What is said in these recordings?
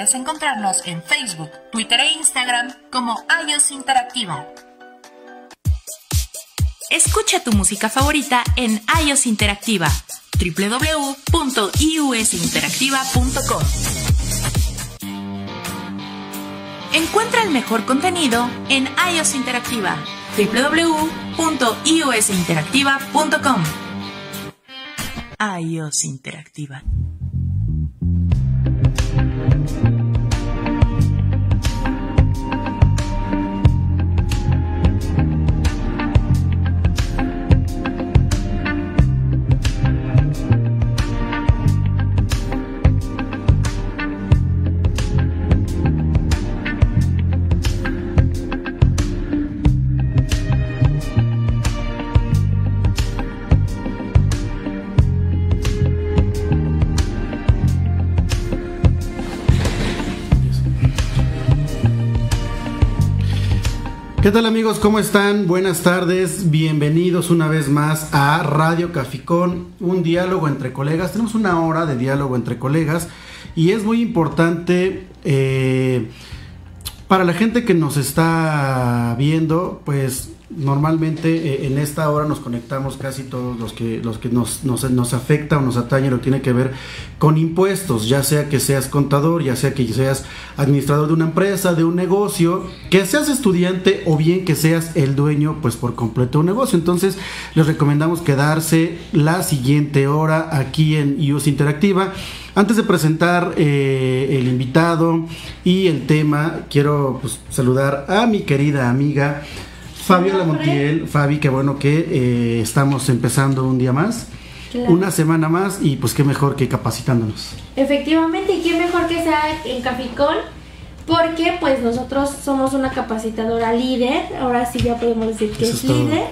Puedes encontrarnos en Facebook, Twitter e Instagram como iOS Interactiva. Escucha tu música favorita en iOS Interactiva www.iusinteractiva.com. Encuentra el mejor contenido en iOS Interactiva www.iosinteractiva.com. iOS Interactiva. ¿Qué tal amigos? ¿Cómo están? Buenas tardes, bienvenidos una vez más a Radio Caficón, un diálogo entre colegas. Tenemos una hora de diálogo entre colegas y es muy importante eh, para la gente que nos está viendo, pues Normalmente eh, en esta hora nos conectamos casi todos los que, los que nos, nos, nos, afecta o nos atañe lo tiene que ver con impuestos, ya sea que seas contador, ya sea que seas administrador de una empresa, de un negocio, que seas estudiante o bien que seas el dueño pues por completo de un negocio. Entonces les recomendamos quedarse la siguiente hora aquí en IUS Interactiva. Antes de presentar eh, el invitado y el tema, quiero pues, saludar a mi querida amiga. Fabiola Montiel, Fabi, qué bueno que eh, estamos empezando un día más. Una semana más y pues qué mejor que capacitándonos. Efectivamente, y qué mejor que sea en Caficón, porque pues nosotros somos una capacitadora líder, ahora sí ya podemos decir que es, líder.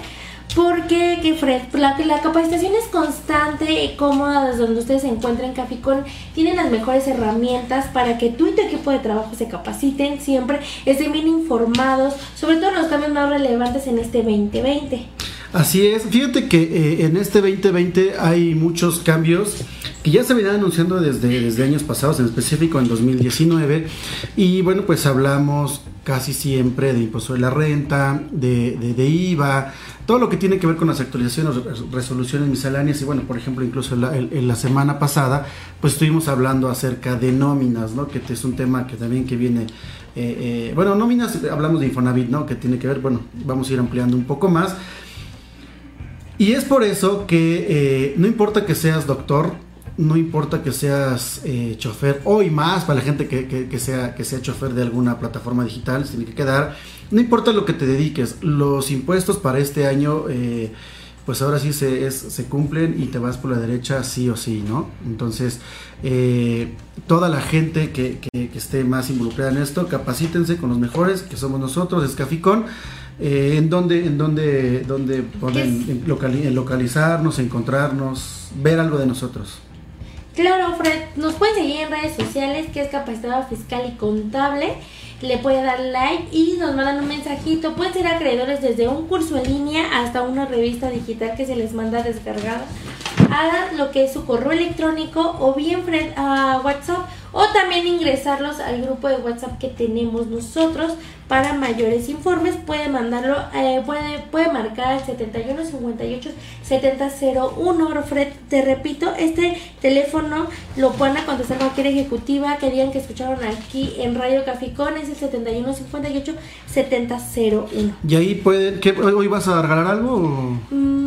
Porque, que Fred, la, la capacitación es constante y cómoda donde ustedes se encuentren. Caficón tienen las mejores herramientas para que tú y tu equipo de trabajo se capaciten siempre, estén bien informados, sobre todo los cambios más relevantes en este 2020. Así es, fíjate que eh, en este 2020 hay muchos cambios que ya se venían anunciando desde, desde años pasados, en específico en 2019, y bueno, pues hablamos casi siempre de impuesto de la renta, de, de IVA, todo lo que tiene que ver con las actualizaciones, resoluciones misceláneas y bueno, por ejemplo, incluso en la, semana pasada, pues estuvimos hablando acerca de nóminas, ¿no? Que es un tema que también que viene, eh, eh, bueno, nóminas, hablamos de Infonavit, ¿no? Que tiene que ver, bueno, vamos a ir ampliando un poco más. Y es por eso que eh, no importa que seas doctor, no importa que seas chofer, hoy más para la gente que, sea, que sea chofer de alguna plataforma digital, se tiene que quedar no importa lo que te dediques, los impuestos para este año, eh, pues ahora sí se, se cumplen y te vas por la derecha sí o sí, ¿no? Entonces, eh, toda la gente que, esté más involucrada en esto, capacítense con los mejores, que somos nosotros, Escaficón. Eh, en donde, en donde, donde pueden localizarnos, encontrarnos, ver algo de nosotros. Claro, Fred, nos pueden seguir en redes sociales, que es capacitado fiscal y contable le puede dar like y nos mandan un mensajito. Pueden ser acreedores desde un curso en línea hasta una revista digital que se les manda descargada a lo que es su correo electrónico o bien a WhatsApp o también ingresarlos al grupo de WhatsApp que tenemos nosotros. Para mayores informes puede mandarlo eh, puede puede marcar el 71 58 7001 Fred te repito este teléfono lo pueden contestar cualquier ejecutiva que digan que escucharon aquí en Radio Caficón es el 71 58 7001 y ahí pueden ¿qué, hoy vas a regalar algo mm,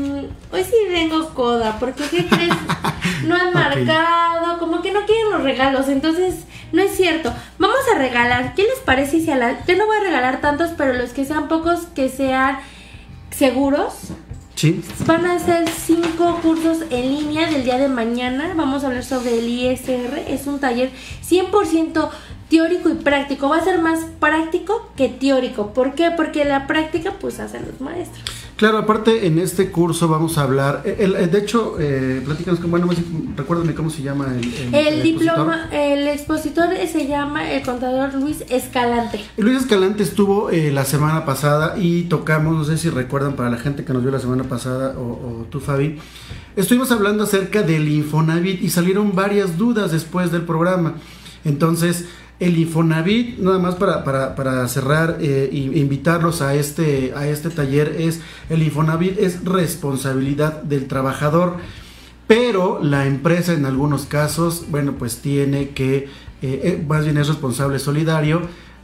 hoy sí vengo coda porque qué crees no han marcado como que no quieren los regalos entonces no es cierto. Vamos a regalar. ¿Qué les parece si a la... Yo no voy a regalar tantos, pero los que sean pocos, que sean seguros. Sí. Van a ser cinco cursos en línea del día de mañana. Vamos a hablar sobre el ISR. Es un taller 100% teórico y práctico. Va a ser más práctico que teórico. ¿Por qué? Porque la práctica pues hacen los maestros. Claro, aparte en este curso vamos a hablar, eh, el, de hecho, eh, platícanos, bueno, recuérdame cómo se llama el, el, diploma, el expositor se llama el contador Luis Escalante. Luis Escalante estuvo eh, la semana pasada y tocamos, no sé si recuerdan para la gente que nos vio la semana pasada o, o tú Fabi, estuvimos hablando acerca del Infonavit y salieron varias dudas después del programa. Entonces, el Infonavit, nada más para, para, para cerrar e invitarlos a este, a este taller, es el Infonavit es responsabilidad del trabajador, pero la empresa en algunos casos, bueno, pues tiene que, eh, más bien es responsable solidario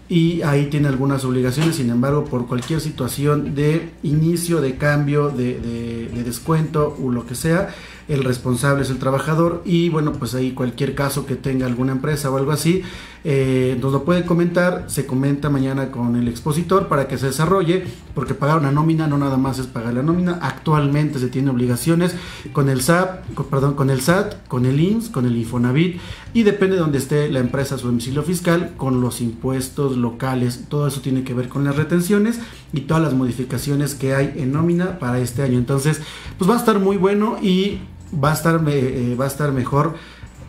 y ahí tiene algunas obligaciones, sin embargo, por cualquier situación de inicio, de cambio, de, de, descuento o lo que sea, el responsable es el trabajador y bueno, pues ahí cualquier caso que tenga alguna empresa o algo así, eh, nos lo puede comentar, se comenta mañana con el expositor para que se desarrolle, porque pagar una nómina no nada más es pagar la nómina, actualmente se tiene obligaciones con el SAT, perdón, con el SAT, con el INS, con el Infonavit y depende de donde esté la empresa su domicilio fiscal, con los impuestos locales, todo eso tiene que ver con las retenciones y todas las modificaciones que hay en nómina para este año. Entonces, pues va a estar muy bueno y va a estar, eh, va a estar mejor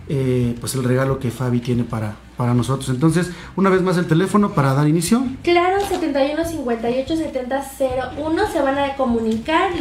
eh, pues el regalo que Fabi tiene para, para nosotros. Entonces, una vez más el teléfono para dar inicio. Claro, 71 58 70 01 se van a comunicar,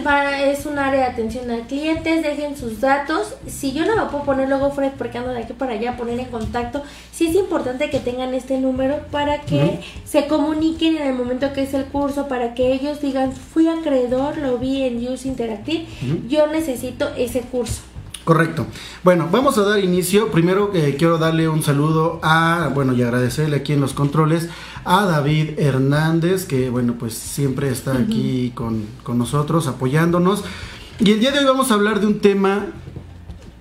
es un área de atención al cliente, dejen sus datos. Si yo no me puedo poner luego Fred porque ando de aquí para allá, poner en contacto, sí es importante que tengan este número para que se comuniquen en el momento que es el curso, para que ellos digan, fui acreedor, lo vi en Use Interactive, yo necesito ese curso. Correcto. Bueno, vamos a dar inicio. Primero eh, quiero darle un saludo a, bueno, y agradecerle aquí en los controles a David Hernández, que, bueno, pues siempre está aquí con, nosotros, apoyándonos. Y el día de hoy vamos a hablar de un tema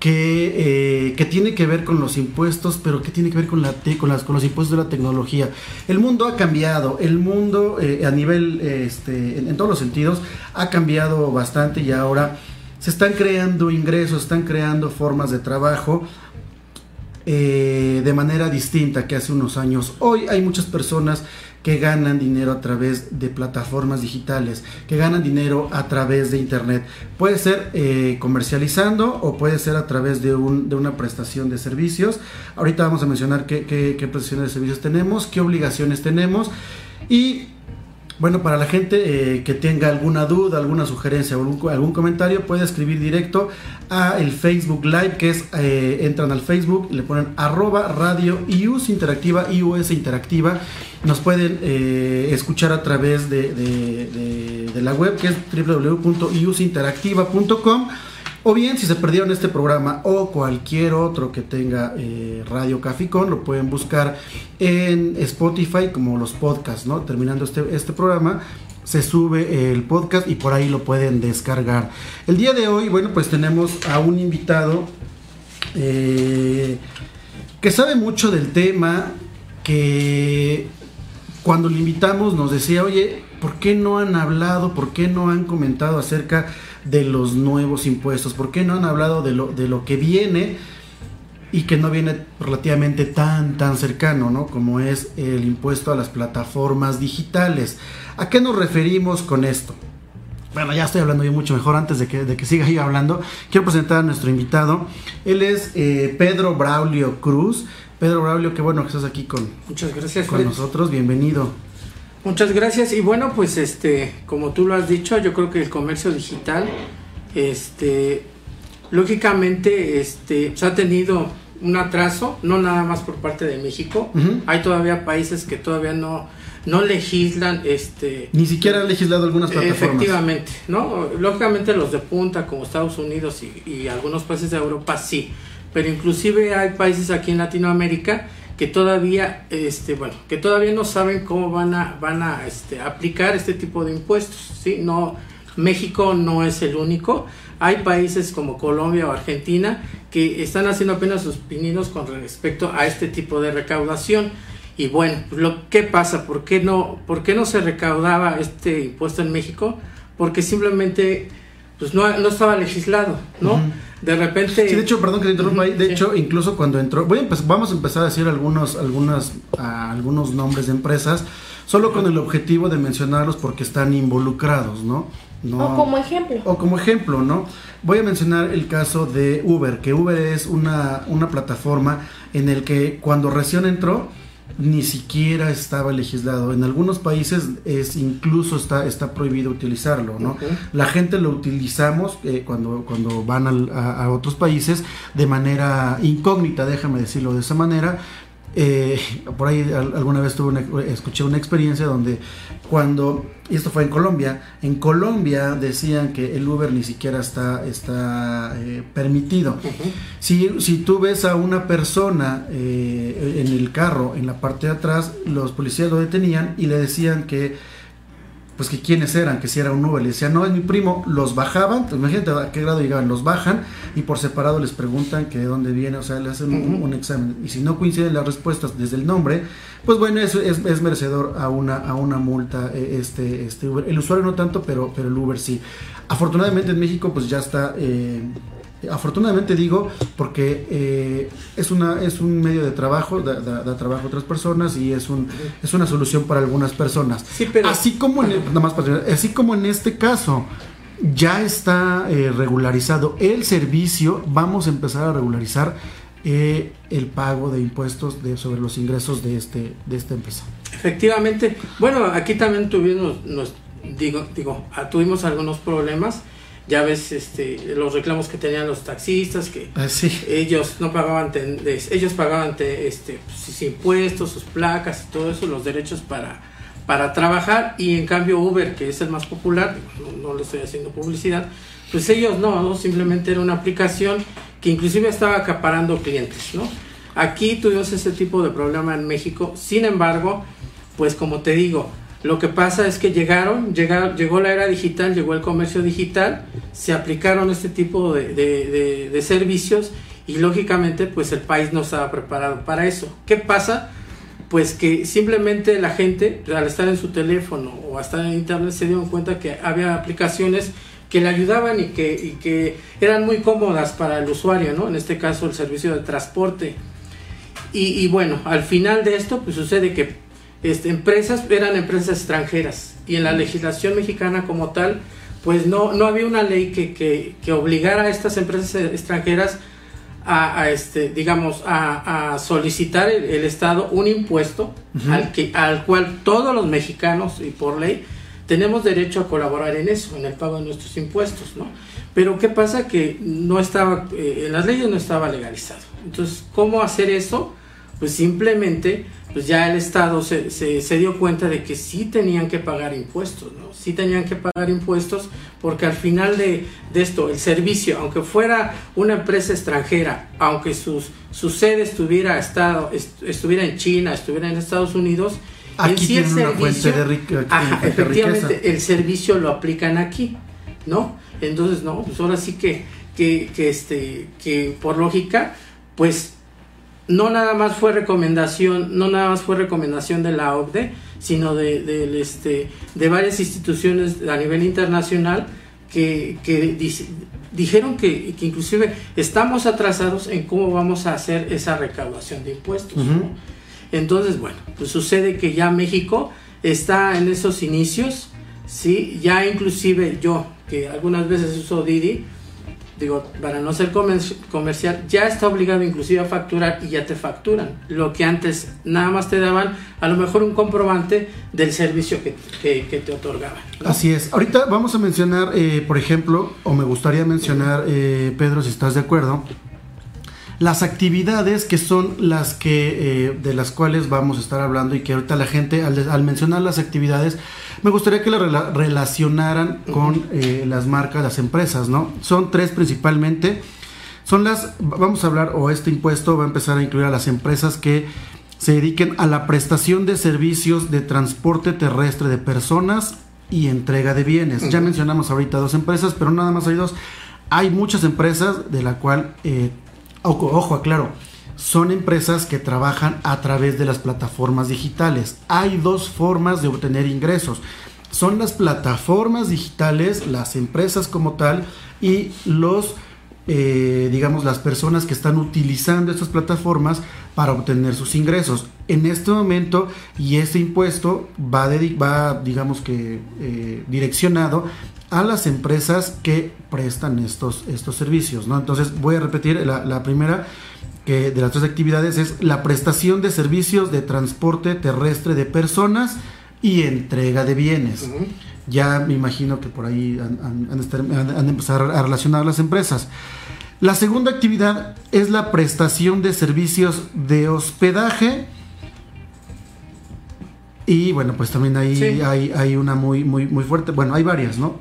que, eh, que, tiene que ver con los impuestos, pero que tiene que ver con, la con, las, con los impuestos de la tecnología. El mundo ha cambiado, el mundo eh, a nivel, este, en, todos los sentidos, ha cambiado bastante y ahora se están creando ingresos, están creando formas de trabajo eh, de manera distinta que hace unos años. Hoy hay muchas personas que ganan dinero a través de plataformas digitales, que ganan dinero a través de Internet. Puede ser eh, comercializando o puede ser a través de, un, de, una prestación de servicios. Ahorita vamos a mencionar qué, qué, qué prestaciones de servicios tenemos, qué obligaciones tenemos y bueno, para la gente eh, que tenga alguna duda, alguna sugerencia o algún, comentario, puede escribir directo a el Facebook Live, que es, eh, entran al Facebook, le ponen arroba radio IUS Interactiva, IUS Interactiva. Nos pueden eh, escuchar a través de, de la web, que es www.iusinteractiva.com o bien, si se perdieron este programa o cualquier otro que tenga eh, Radio Caficón, lo pueden buscar en Spotify como los podcasts, ¿no? Terminando este, este programa, se sube el podcast y por ahí lo pueden descargar. El día de hoy, bueno, pues tenemos a un invitado eh, que sabe mucho del tema, que cuando le invitamos nos decía, oye, ¿por qué no han hablado, por qué no han comentado acerca de los nuevos impuestos? ¿Por qué no han hablado de lo, de lo que viene y que no viene relativamente tan, tan cercano, ¿no? Como es el impuesto a las plataformas digitales. ¿A qué nos referimos con esto? Bueno, ya estoy hablando yo mucho mejor antes de que, de que siga yo hablando. Quiero presentar a nuestro invitado. Él es eh, Pedro Braulio Cruz. Pedro Braulio, qué bueno que estás aquí con, Muchas gracias, con nosotros. Bienvenido. Muchas gracias. Y bueno pues este como tú lo has dicho yo creo que el comercio digital este lógicamente este ha tenido un atraso no nada más por parte de México. Hay todavía países que todavía no no legislan este ni siquiera han legislado algunas plataformas. Efectivamente no lógicamente los de punta como Estados Unidos y, y algunos países de Europa sí. Pero inclusive hay países aquí en Latinoamérica que todavía este bueno que todavía no saben cómo van a van a este, aplicar este tipo de impuestos sí no México no es el único. Hay países como Colombia o Argentina que están haciendo apenas sus pininos con respecto a este tipo de recaudación. Y bueno lo qué pasa por qué no por qué no se recaudaba este impuesto en México porque simplemente pues no, no estaba legislado no de repente. Sí, de hecho, perdón que te interrumpa ahí. De hecho, incluso cuando entró. Voy a vamos a empezar a decir algunos, algunas, algunos nombres de empresas, solo con el objetivo de mencionarlos porque están involucrados, ¿no? no o como ejemplo. O como ejemplo, ¿no? Voy a mencionar el caso de Uber, que Uber es una, una plataforma en el que cuando recién entró ni siquiera estaba legislado. En algunos países es incluso está, está prohibido utilizarlo, ¿no? La gente lo utilizamos eh, cuando, cuando van a, otros países de manera incógnita, déjame decirlo de esa manera, eh, por ahí alguna vez tuve escuché una experiencia donde cuando, y esto fue en Colombia, en Colombia decían que el Uber ni siquiera está, está eh, permitido. si, si, tú ves a una persona eh, en el carro, en la parte de atrás, los policías lo detenían y le decían que pues que quiénes eran, que si era un Uber, le decían, no, es mi primo, los bajaban, pues imagínate a qué grado llegaban, los bajan y por separado les preguntan que de dónde viene, o sea, le hacen un, examen. Y si no coinciden las respuestas desde el nombre, pues bueno, eso es, es merecedor a una, a una multa eh, este, este Uber. El usuario no tanto, pero, pero el Uber sí. Afortunadamente en México pues ya está... Eh, afortunadamente digo porque eh, es una es un medio de trabajo da, trabajo a otras personas y es un es una solución para algunas personas. Así como en, nada más así como en este caso ya está eh, regularizado el servicio vamos a empezar a regularizar eh, el pago de impuestos de, sobre los ingresos de este de esta empresa. Efectivamente. Bueno aquí también tuvimos nos, digo digo ah, tuvimos algunos problemas ya ves este, los reclamos que tenían los taxistas, que ah, ellos no pagaban, ellos pagaban este, sus impuestos, sus placas y todo eso, los derechos para, para trabajar, y en cambio Uber, que es el más popular, no, le estoy haciendo publicidad, pues ellos no, no, simplemente era una aplicación que inclusive estaba acaparando clientes, ¿no? Aquí tuvimos ese tipo de problema en México, sin embargo, pues como te digo, lo que pasa es que llegaron, llegó la era digital, llegó el comercio digital, se aplicaron este tipo de, servicios y lógicamente pues el país no estaba preparado para eso. ¿Qué pasa? Pues que simplemente la gente al estar en su teléfono o estar en internet se dieron cuenta que había aplicaciones que le ayudaban y que, eran muy cómodas para el usuario, ¿no? En este caso el servicio de transporte. Y, y bueno, al final de esto pues sucede que este, empresas eran empresas extranjeras y en la legislación mexicana como tal, pues no, no había una ley que, que, obligara a estas empresas extranjeras a, este, digamos, a, solicitar el, Estado un impuesto al, que, al cual todos los mexicanos y por ley tenemos derecho a colaborar en eso, en el pago de nuestros impuestos, ¿no? Pero ¿qué pasa? Que no estaba, eh, en las leyes no estaba legalizado. Entonces, ¿cómo hacer eso? Pues simplemente pues ya el Estado se, se, dio cuenta de que sí tenían que pagar impuestos, ¿no? Sí tenían que pagar impuestos porque al final de, esto, el servicio, aunque fuera una empresa extranjera, aunque sus, su sede estuviera, estado, estuviera en China, estuviera en Estados Unidos, aquí el servicio, efectivamente, el servicio lo aplican aquí, ¿no? Entonces, no, pues ahora sí que, que, que, este, que por lógica, pues no nada más fue recomendación, no nada más fue recomendación de la OCDE, sino de, este, de varias instituciones a nivel internacional que, dijeron que, inclusive estamos atrasados en cómo vamos a hacer esa recaudación de impuestos. Entonces, bueno, pues sucede que ya México está en esos inicios, ¿sí? ya inclusive yo, que algunas veces uso Didi, digo, para no ser comercial, ya está obligado inclusive a facturar y ya te facturan. Lo que antes nada más te daban, a lo mejor un comprobante del servicio que, te otorgaban. Así es. Ahorita vamos a mencionar, eh, por ejemplo, o me gustaría mencionar, eh, Pedro, si estás de acuerdo, las actividades que son las que eh, de las cuales vamos a estar hablando y que ahorita la gente al, al mencionar las actividades me gustaría que la relacionaran con eh, las marcas, las empresas, ¿no? Son tres principalmente. Son las, vamos a hablar, o este impuesto va a empezar a incluir a las empresas que se dediquen a la prestación de servicios de transporte terrestre de personas y entrega de bienes. Ya mencionamos ahorita dos empresas, pero nada más hay dos. Hay muchas empresas de la cual, eh, ojo, ojo, aclaro, son empresas que trabajan a través de las plataformas digitales. Hay dos formas de obtener ingresos. Son las plataformas digitales, las empresas como tal y los, eh, digamos, las personas que están utilizando estas plataformas para obtener sus ingresos. En este momento, y este impuesto va, va digamos que, eh, direccionado a las empresas que prestan estos, estos servicios, ¿no? Entonces voy a repetir la primera que de las tres actividades es la prestación de servicios de transporte terrestre de personas y entrega de bienes. Ya me imagino que por ahí han, han, empezado a relacionar las empresas. La segunda actividad es la prestación de servicios de hospedaje. Y bueno, pues también ahí Sí. hay, hay una muy, muy, muy fuerte. Bueno, hay varias, ¿no?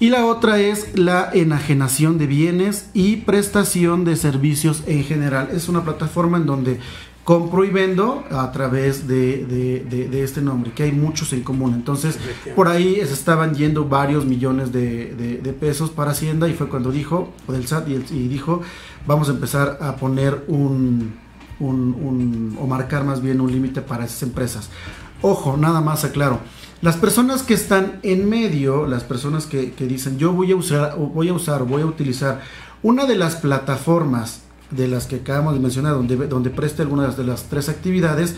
Y la otra es la enajenación de bienes y prestación de servicios en general. Es una plataforma en donde compro y vendo a través de, de- de- de este nombre, que hay muchos en común. Entonces, por ahí se estaban yendo varios millones de, pesos para Hacienda y fue cuando dijo, o del SAT, y, el- y dijo, vamos a empezar a poner un, un- un- o marcar más bien un límite para esas empresas. Ojo, nada más aclaro. Las personas que están en medio, las personas que, que dicen yo voy a usar, voy a usar, voy a utilizar una de las plataformas de las que acabamos de mencionar, donde, donde preste algunas de las tres actividades,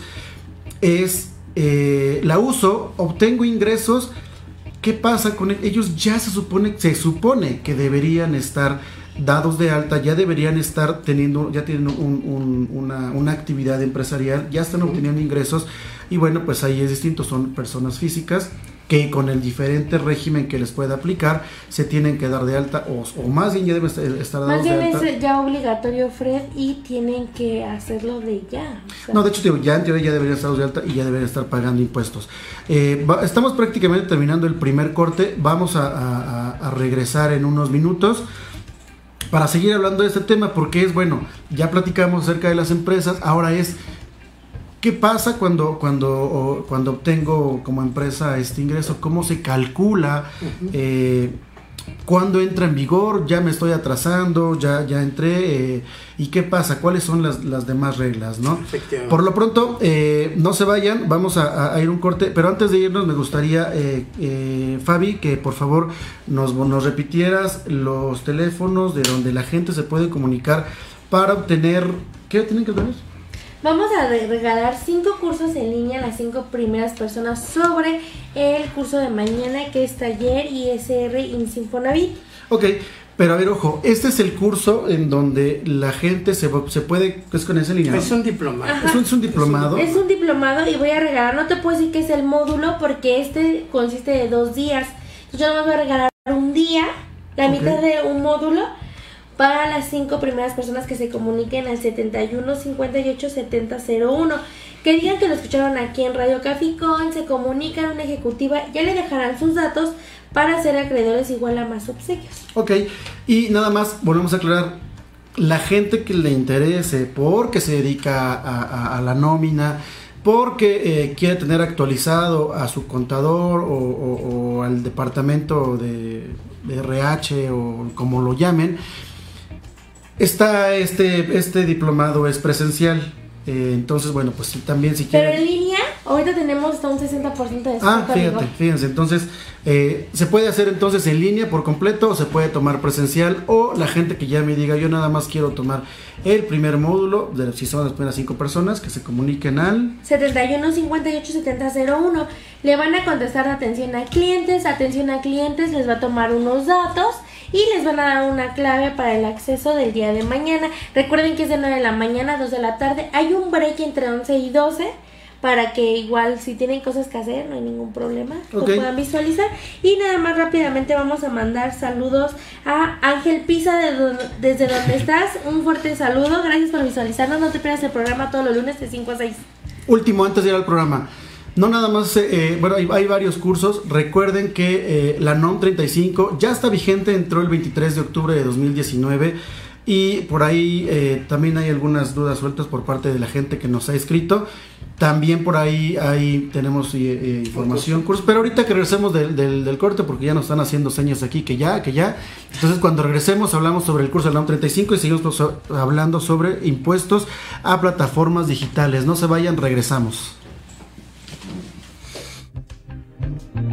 es eh, la uso, obtengo ingresos. ¿Qué pasa con él? ellos? Ya se supone, se supone que deberían estar dados de alta, ya deberían estar teniendo, ya tienen un- un- una, una actividad empresarial, ya están obteniendo ingresos y bueno, pues ahí es distinto, son personas físicas que con el diferente régimen que les pueda aplicar se tienen que dar de alta o, o más bien ya deben estar dados Más de bien alta. es ya obligatorio, Fred, y tienen que hacerlo de ya. o sea, No, de hecho, digo, ya en teoría ya deberían estar de alta y ya deberían estar pagando impuestos. Eh, va- estamos prácticamente terminando el primer corte. Vamos a, a- a- a regresar en unos minutos para seguir hablando de este tema, porque es bueno, ya platicamos acerca de las empresas, ahora es. ¿Qué pasa cuando, cuando, cuando obtengo como empresa este ingreso? ¿Cómo se calcula? Eh, ¿Cuándo entra en vigor? Ya me estoy atrasando, ya, ya entré. eh, ¿Y qué pasa? ¿Cuáles son las, las demás reglas? ¿no? Efectivamente. Por lo pronto, eh, no se vayan, vamos a, ir un corte, pero antes de irnos me gustaría, eh, Fabi, que por favor nos, nos repitieras los teléfonos de donde la gente se puede comunicar para obtener... ¿Qué tienen que obtener? Vamos a re- regalar cinco cursos en línea a las cinco primeras personas sobre el curso de mañana que es taller ISR Insinfonavit. Ok, pero a ver, ojo, este es el curso en donde la gente se, se puede... Es con esa línea. ¿no? Es un diplomado. Es un, es un diplomado. Es un diplomado y voy a regalar, no te puedo decir que es el módulo porque este consiste de dos días. Entonces yo nomás voy a regalar un día, la mitad de un módulo para las cinco primeras personas que se comuniquen al 71 58 70 01. Que digan que lo escucharon aquí en Radio Caficón, se comunican una ejecutiva, ya le dejarán sus datos para ser acreedores igual a más obsequios. Ok, y nada más, volvemos a aclarar, la gente que le interese porque se dedica a, la nómina, porque eh, quiere tener actualizado a su contador o, al departamento de, de RH o como lo llamen, está este, este diplomado es presencial. Eh, entonces, bueno, pues también si Pero quieren... en línea, ahorita tenemos hasta un 60% de descuento. Ah, fíjate, amigo. fíjense, entonces eh, se puede hacer entonces en línea por completo o se puede tomar presencial o la gente que ya me diga yo nada más quiero tomar el primer módulo, de, si son las primeras cinco personas, que se comuniquen al... 71 58 70 01. Le van a contestar atención a clientes, atención a clientes, les va a tomar unos datos y les van a dar una clave para el acceso del día de mañana. Recuerden que es de 9 de la mañana a 2 de la tarde. Hay un break entre 11 y 12 para que igual si tienen cosas que hacer no hay ningún problema, Ok. lo puedan visualizar. Y nada más rápidamente vamos a mandar saludos a Ángel Pisa de don- desde donde estás. Un fuerte saludo, gracias por visualizarnos. No te pierdas el programa todos los lunes de 5 a 6. Último, antes de ir al programa. No nada más, eh, eh, bueno, hay, hay varios cursos. Recuerden que eh, la NOM 35 ya está vigente, entró el 23 de octubre de 2019 y por ahí eh, también hay algunas dudas sueltas por parte de la gente que nos ha escrito. También por ahí, ahí tenemos eh, eh, información, cursos. Pero ahorita que regresemos del, del- del corte, porque ya nos están haciendo señas aquí que ya, que ya. Entonces cuando regresemos hablamos sobre el curso del NOM 35 y seguimos hablando sobre impuestos a plataformas digitales. No se vayan, regresamos. Mm-hmm.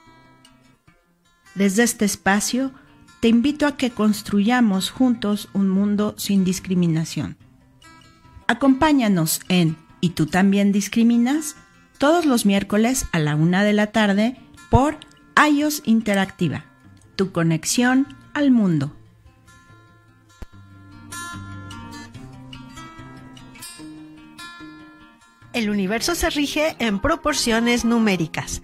Desde este espacio, te invito a que construyamos juntos un mundo sin discriminación. Acompáñanos en ¿Y tú también discriminas? todos los miércoles a la una de la tarde por iOS Interactiva, tu conexión al mundo. El universo se rige en proporciones numéricas.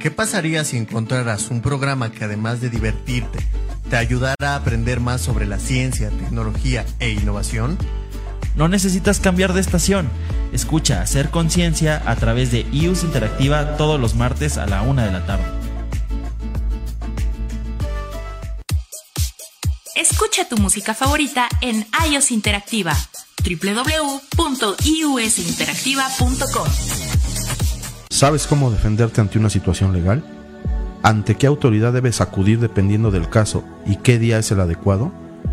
¿qué pasaría si encontraras un programa que además de divertirte, te ayudará a aprender más sobre la ciencia, tecnología e innovación? No necesitas cambiar de estación. Escucha Hacer Conciencia a través de IUS Interactiva todos los martes a la una de la tarde. Escucha tu música favorita en iOS Interactiva www.iusinteractiva.com ¿Sabes cómo defenderte ante una situación legal? ¿Ante qué autoridad debes acudir dependiendo del caso y qué día es el adecuado?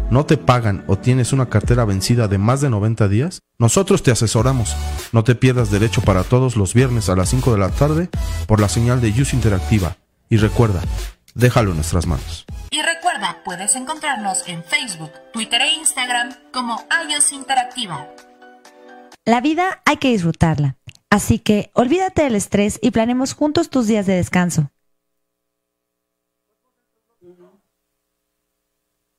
¿No te pagan o tienes una cartera vencida de más de 90 días? Nosotros te asesoramos. No te pierdas derecho para todos los viernes a las 5 de la tarde por la señal de Use Interactiva. Y recuerda, déjalo en nuestras manos. Y recuerda, puedes encontrarnos en Facebook, Twitter e Instagram como iOS Interactiva. La vida hay que disfrutarla. Así que olvídate del estrés y planemos juntos tus días de descanso.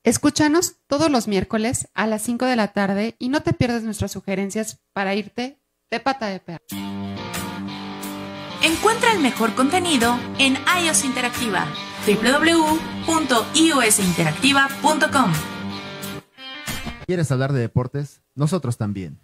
Escúchanos todos los miércoles a las 5 de la tarde y no te pierdas nuestras sugerencias para irte de pata de perro. Encuentra el mejor contenido en iOS Interactiva www.iosinteractiva.com ¿Quieres hablar de deportes? Nosotros también.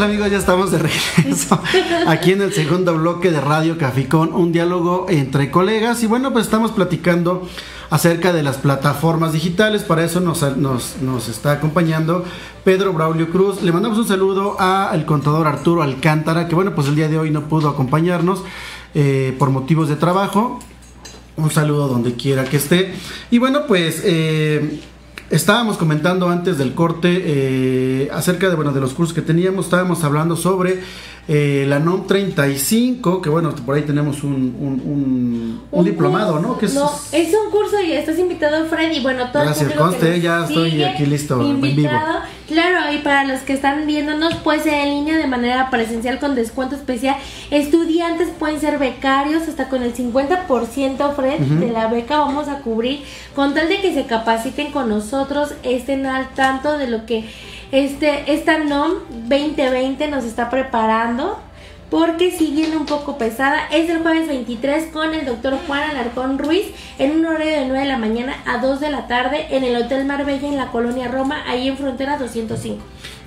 Tal amigos? Ya estamos de regreso aquí en el segundo bloque de Radio Caficón, un diálogo entre colegas y bueno, pues estamos platicando acerca de las plataformas digitales, para eso nos, nos, nos está acompañando Pedro Braulio Cruz. Le mandamos un saludo al contador Arturo Alcántara, que bueno, pues el día de hoy no pudo acompañarnos eh, por motivos de trabajo. Un saludo donde quiera que esté. Y bueno, pues... Eh, Estábamos comentando antes del corte eh, acerca de, bueno, de los cursos que teníamos, estábamos hablando sobre eh, la NOM 35, que bueno, por ahí tenemos un, un, un, diplomado, ¿no? Que es, no, es un curso y estás invitado, Freddy. Bueno, todo Gracias, conste, ya estoy aquí listo, en vivo. Claro, y para los que están viéndonos, pues en línea de manera presencial con descuento especial. Estudiantes pueden ser becarios hasta con el 50%, Fred, de la beca vamos a cubrir, con tal de que se capaciten con nosotros, estén al tanto de lo que este, esta NOM 2020 nos está preparando porque si viene un poco pesada. Es el jueves 23 con el doctor Juan Alarcón Ruiz en un horario de 9 de la mañana a 2 de la tarde en el Hotel Marbella en la colonia Roma, ahí en frontera 205.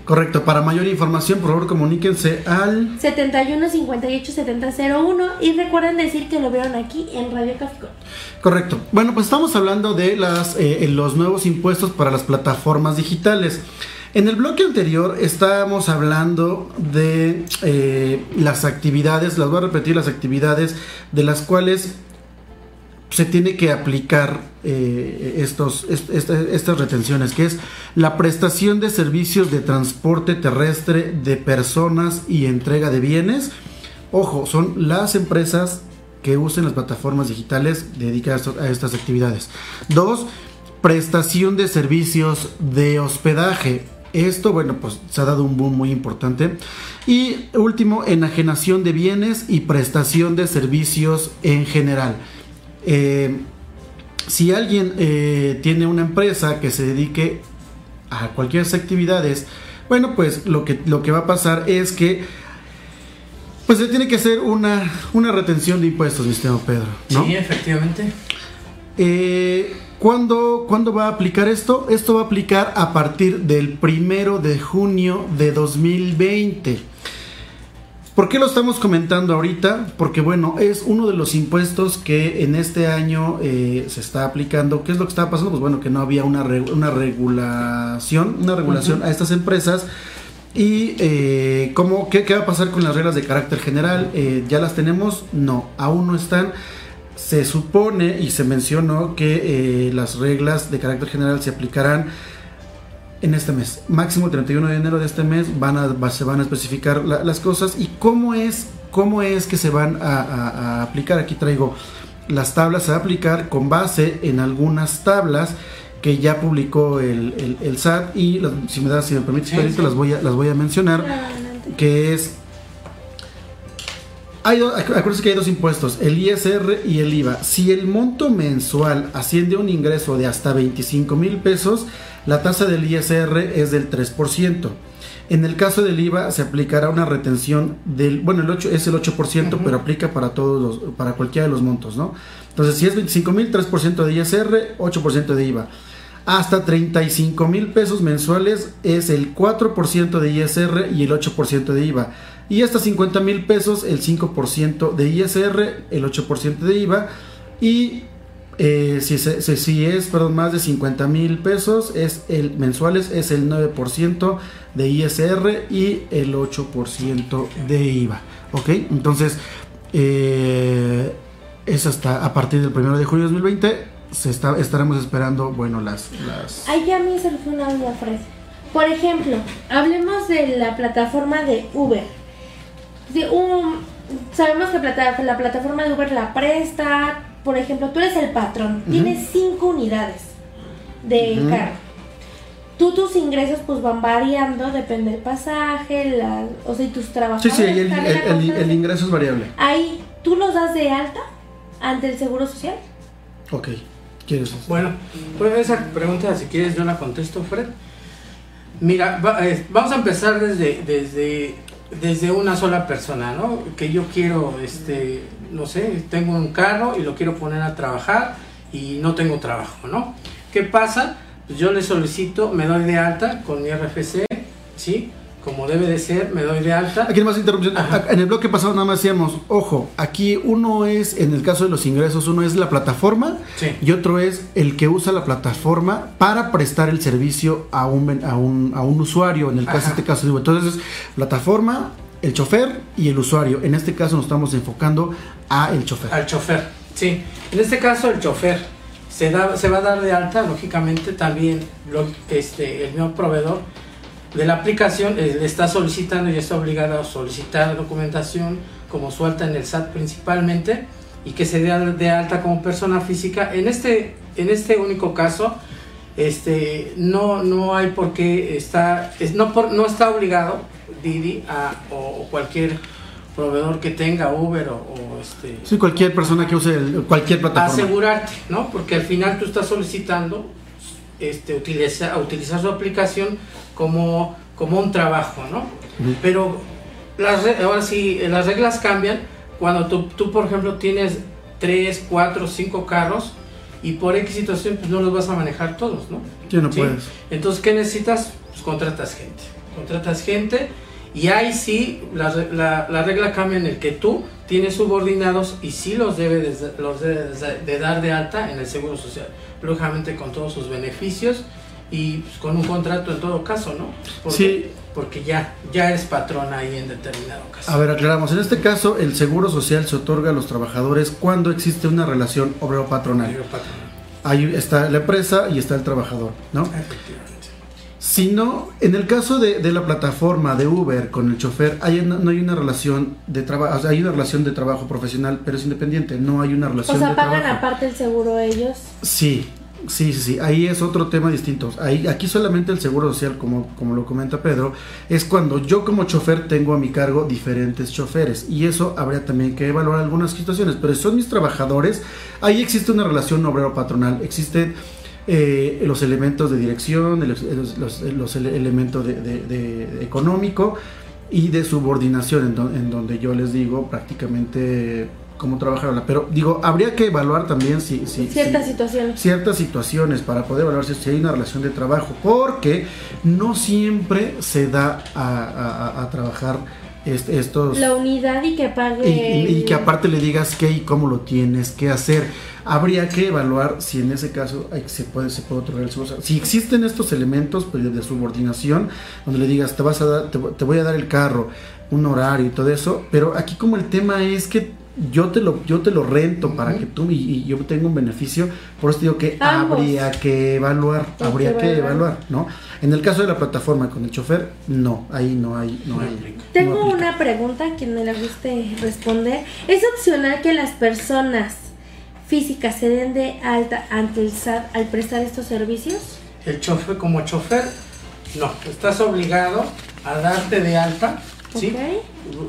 Correcto, para mayor información por favor comuníquense al 71 58 7001 y recuerden decir que lo vieron aquí en Radio Café. Correcto. Bueno, pues estamos hablando de las, eh, los nuevos impuestos para las plataformas digitales. En el bloque anterior estábamos hablando de eh, las actividades, las voy a repetir, las actividades de las cuales se tiene que aplicar eh, estos, estas retenciones, que es la prestación de servicios de transporte terrestre de personas y entrega de bienes. Ojo, son las empresas que usen las plataformas digitales dedicadas a estas actividades. Dos, prestación de servicios de hospedaje. Esto, bueno, pues se ha dado un boom muy importante. Y último, enajenación de bienes y prestación de servicios en general. Eh, si alguien eh, tiene una empresa que se dedique a cualquier actividades, bueno, pues lo que, lo que va a pasar es que pues se tiene que hacer una, una retención de impuestos, mi estimado Pedro. Sí, efectivamente. Eh, ¿Cuándo, va a aplicar esto? Esto va a aplicar a partir del primero de junio de 2020. ¿Por qué lo estamos comentando ahorita? Porque bueno, es uno de los impuestos que en este año eh, se está aplicando. ¿Qué es lo que está pasando? Pues bueno, que no había una, una regulación, una regulación a estas empresas. ¿Y eh, ¿cómo, qué, va a pasar con las reglas de carácter general? Eh, ¿Ya las tenemos? No, aún no están se supone y se mencionó que eh, las reglas de carácter general se aplicarán en este mes. Máximo 31 de enero de este mes van a, se van a especificar las cosas y cómo es, cómo es que se van a, aplicar. Aquí traigo las tablas a aplicar con base en algunas tablas que ya publicó el, el, SAT y si me das, si me permites, las voy a, las voy a mencionar, que es hay acuérdense que hay dos impuestos, el ISR y el IVA. Si el monto mensual asciende a un ingreso de hasta 25 mil pesos, la tasa del ISR es del 3%. En el caso del IVA se aplicará una retención del, bueno, el 8 es el 8%, pero aplica para todos los, para cualquiera de los montos, ¿no? Entonces, si es 25 mil, 3% de ISR, 8% de IVA. Hasta 35 mil pesos mensuales es el 4% de ISR y el 8% de IVA. Y hasta 50 mil pesos el 5% de ISR, el 8% de IVA. Y eh, si, si, es perdón, más de 50 mil pesos es el mensuales es el 9% de ISR y el 8% de IVA. ¿Ok? Entonces, eh, es hasta a partir del 1 de julio de 2020. Se está, estaremos esperando, bueno, las... las... Ahí ya me surgió una duda, Por ejemplo, hablemos de la plataforma de Uber sabemos que la plataforma de Uber la presta, por ejemplo, tú eres el patrón, tienes cinco unidades de carro. Tú tus ingresos pues van variando, depende del pasaje, la, o sea, y tus trabajadores. Sí, sí, el, ingreso es variable. Ahí, ¿tú los das de alta ante el Seguro Social? Ok, ¿quieres? Bueno, pues esa pregunta, si quieres, yo la contesto, Fred. Mira, eh, vamos a empezar desde, desde desde una sola persona, ¿no? Que yo quiero, este, no sé, tengo un carro y lo quiero poner a trabajar y no tengo trabajo, ¿no? ¿Qué pasa? Pues yo le solicito, me doy de alta con mi RFC, ¿sí? Como debe de ser, me doy de alta. Aquí más interrupción. En el bloque pasado nada más decíamos, ojo, aquí uno es, en el caso de los ingresos, uno es la plataforma y otro es el que usa la plataforma para prestar el servicio a un, a un, a un usuario, en el caso, este caso. Entonces, plataforma, el chofer y el usuario. En este caso nos estamos enfocando a el chofer. Al chofer, sí. En este caso el chofer se, da, se va a dar de alta, lógicamente también lo, este, el nuevo proveedor de la aplicación eh, le está solicitando y está obligado a solicitar documentación como suelta en el SAT principalmente y que se dé de alta como persona física. En este, en este único caso, este, no, no hay por qué está, no, por, no está obligado Didi a, o, cualquier proveedor que tenga Uber o, este sí, cualquier persona que use cualquier plataforma asegurarte no porque al final tú estás solicitando este utilizar utilizar su aplicación como, como un trabajo, ¿no? Pero las, ahora sí, las reglas cambian cuando tú, tú, por ejemplo, tienes 3, 4, 5 carros y por X situación pues no los vas a manejar todos, ¿no? No puedes. Entonces, ¿qué necesitas? Pues contratas gente. Contratas gente y ahí sí la, la, la regla cambia en el que tú tienes subordinados y sí los debes, los debes de dar de alta en el Seguro Social. Lógicamente con todos sus beneficios y pues, con un contrato en todo caso, ¿no? Porque, sí. Porque ya, ya es patrona ahí en determinado caso. A ver, aclaramos. En este caso, el seguro social se otorga a los trabajadores cuando existe una relación obrero-patronal. Ahí está la empresa y está el trabajador, ¿no? Efectivamente. Si no, en el caso de, de la plataforma de Uber con el chofer, hay, no, hay una relación de trabajo, sea, hay una relación de trabajo profesional, pero es independiente, no hay una relación o sea, de pagan trabajo. aparte el seguro ellos. Sí, Sí, sí, sí, ahí es otro tema distinto. Ahí, aquí solamente el seguro social, como, como lo comenta Pedro, es cuando yo como chofer tengo a mi cargo diferentes choferes. Y eso habría también que evaluar algunas situaciones. Pero si son mis trabajadores, ahí existe una relación obrero-patronal. Existen eh, los elementos de dirección, los, los, los elementos de, de, de, económico y de subordinación, en, do, en donde yo les digo prácticamente cómo trabajarla. Pero digo, habría que evaluar también si, si ciertas si, situaciones. Ciertas situaciones para poder evaluar si, hay una relación de trabajo, porque no siempre se da a, a, a trabajar estos... La unidad y que pague... Y, y, y, que aparte le digas qué y cómo lo tienes que hacer. Habría que evaluar si en ese caso hay, se puede se puede otorgar el seguro. Si existen estos elementos pues, de subordinación, donde le digas, te, vas a dar, te, te voy a dar el carro, un horario y todo eso, pero aquí como el tema es que yo te lo yo te lo rento uh -huh. para que tú y, y, yo tenga un beneficio. Por eso digo que Ambos. habría que evaluar habría que, que evaluar. no en el caso de la plataforma con el chofer no ahí no hay no hay. Tengo no una pregunta que me la guste responder. Es opcional que las personas físicas se den de alta ante el SAT al prestar estos servicios el chofer como chofer no. Estás obligado a darte de alta ¿sí? Okay.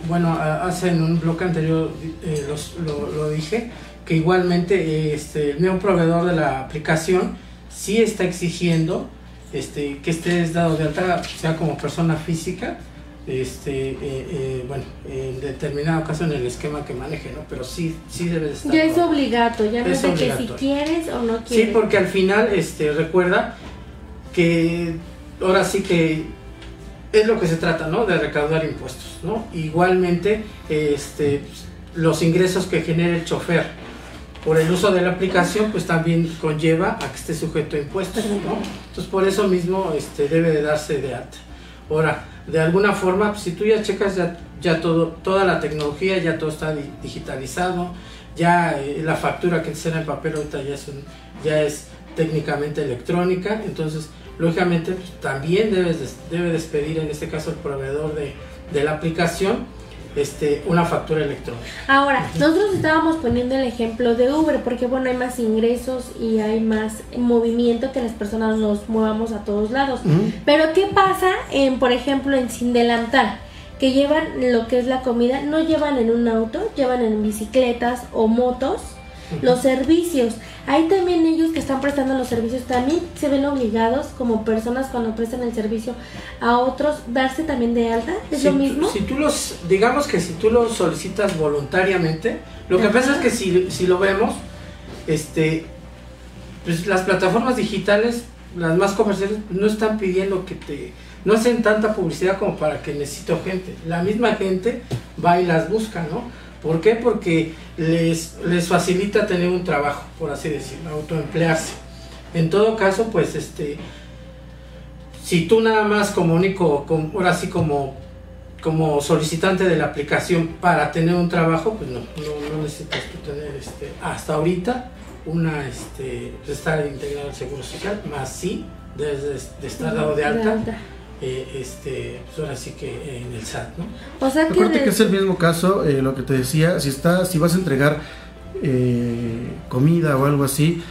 Bueno, hace en un bloque anterior eh, los, lo, lo, dije, que igualmente este, el nuevo proveedor de la aplicación sí está exigiendo este, que estés dado de alta, sea como persona física, este, eh, eh, bueno, en determinado caso en el esquema que maneje, ¿no? Pero sí, sí debe de estar. Ya es obligatorio, ya no es de que si quieres o no quieres. Sí, porque al final, este, recuerda que ahora sí que es lo que se trata, ¿no? De recaudar impuestos, ¿no? Igualmente, este, los ingresos que genera el chofer por el uso de la aplicación, pues también conlleva a que esté sujeto a impuestos, ¿no? Entonces, por eso mismo este, debe de darse de alta. Ahora, de alguna forma, pues, si tú ya checas ya, ya todo, toda la tecnología, ya todo está digitalizado, ya eh, la factura que era en papel ahorita ya es, un, ya es técnicamente electrónica, entonces lógicamente pues, también debes de, debe despedir en este caso el proveedor de, de, la aplicación este, una factura electrónica. Ahora, nosotros estábamos poniendo el ejemplo de Uber porque bueno, hay más ingresos y hay más movimiento que las personas nos movamos a todos lados. Uh -huh. Pero ¿qué pasa en, por ejemplo, en Sin Delantal? Que llevan lo que es la comida, no llevan en un auto, llevan en bicicletas o motos los servicios. Hay también ellos que están prestando los servicios también se ven obligados como personas cuando prestan el servicio a otros darse también de alta. ¿Es si lo mismo? si tú los, digamos que si tú lo solicitas voluntariamente, lo que Ajá. pasa es que si, si lo vemos, este, pues las plataformas digitales, las más comerciales, no están pidiendo que te no hacen tanta publicidad como para que necesito gente. La misma gente va y las busca, ¿no? ¿Por qué? Porque les, les facilita tener un trabajo, por así decirlo, autoemplearse. En todo caso, pues este, si tú nada más como único, como, ahora sí como, como solicitante de la aplicación para tener un trabajo, pues no, no, no necesitas tú tener este, hasta ahorita una, este, estar integrado al Seguro Social, más sí, desde de estar dado de alta. Eh, este, pues ahora sí que en el SAT, ¿no? O sea que, Acuérdate que es el mismo caso, eh, lo que te decía, si está, si vas a entregar eh, comida o algo así,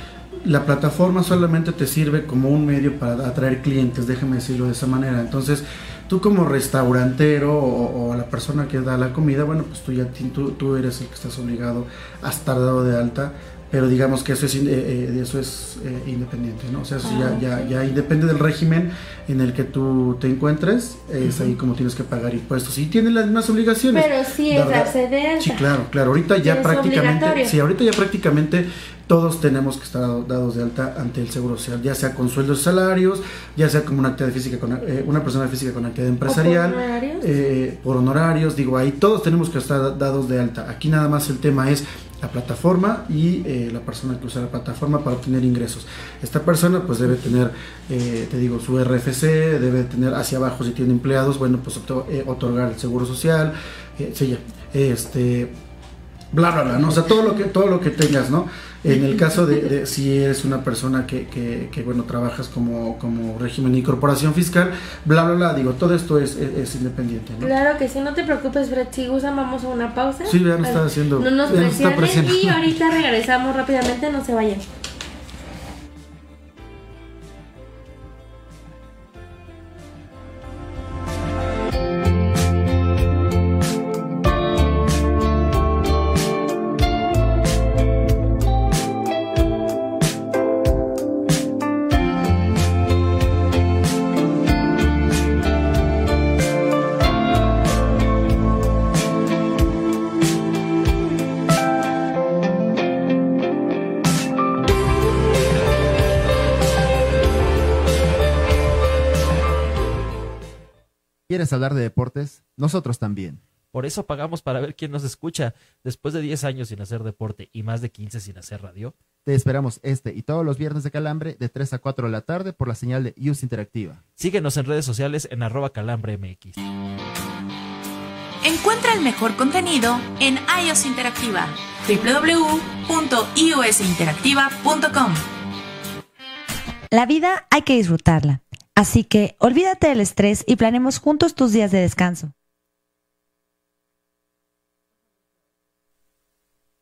la plataforma solamente te sirve como un medio para atraer clientes, déjame decirlo de esa manera. Entonces, tú como restaurantero o, o la persona que da la comida, bueno, pues tú ya tú, tú eres el que estás obligado a estar dado de alta pero digamos que eso es, eh, eh, eso es eh, independiente, ¿no? O sea, eso ya, ya, ya depende del régimen en el que tú te encuentres, es ahí como tienes que pagar impuestos y tiene las mismas obligaciones. Pero sí es alta. Sí, claro, claro, ahorita ya prácticamente, sí, ahorita ya prácticamente todos tenemos que estar dados de alta ante el Seguro Social, ya sea con sueldos y salarios, ya sea como una actividad física, con, eh, una persona física con actividad empresarial, por honorarios? Eh, por honorarios, digo, ahí todos tenemos que estar dados de alta. Aquí nada más el tema es la plataforma y eh, la persona que usa la plataforma para obtener ingresos. Esta persona pues debe tener, eh, te digo, su RFC, debe tener hacia abajo si tiene empleados, bueno, pues eh, otorgar el seguro social, sí, ya, este, bla, bla, bla, ¿no? O sea, todo lo que, todo lo que tengas, ¿no? En el caso de, de si eres una persona que, que, que, bueno, trabajas como, como régimen de incorporación fiscal, bla, bla, bla, digo, todo esto es, es, es independiente, ¿no? Claro que sí, no te preocupes, Fred, si gustan vamos a una pausa. Sí, ya nos está haciendo, No nos ya nos está presionen y ahorita regresamos rápidamente, no se vayan. ¿Quieres hablar de deportes? Nosotros también. Por eso pagamos para ver quién nos escucha. Después de 10 años sin hacer deporte y más de 15 sin hacer radio. Te esperamos este y todos los viernes de Calambre de 3 a 4 de la tarde por la señal de Use Interactiva. Síguenos en redes sociales en arroba calambremx. Encuentra el mejor contenido en iOS Interactiva. www.iosinteractiva.com La vida hay que disfrutarla. Así que olvídate del estrés y planemos juntos tus días de descanso.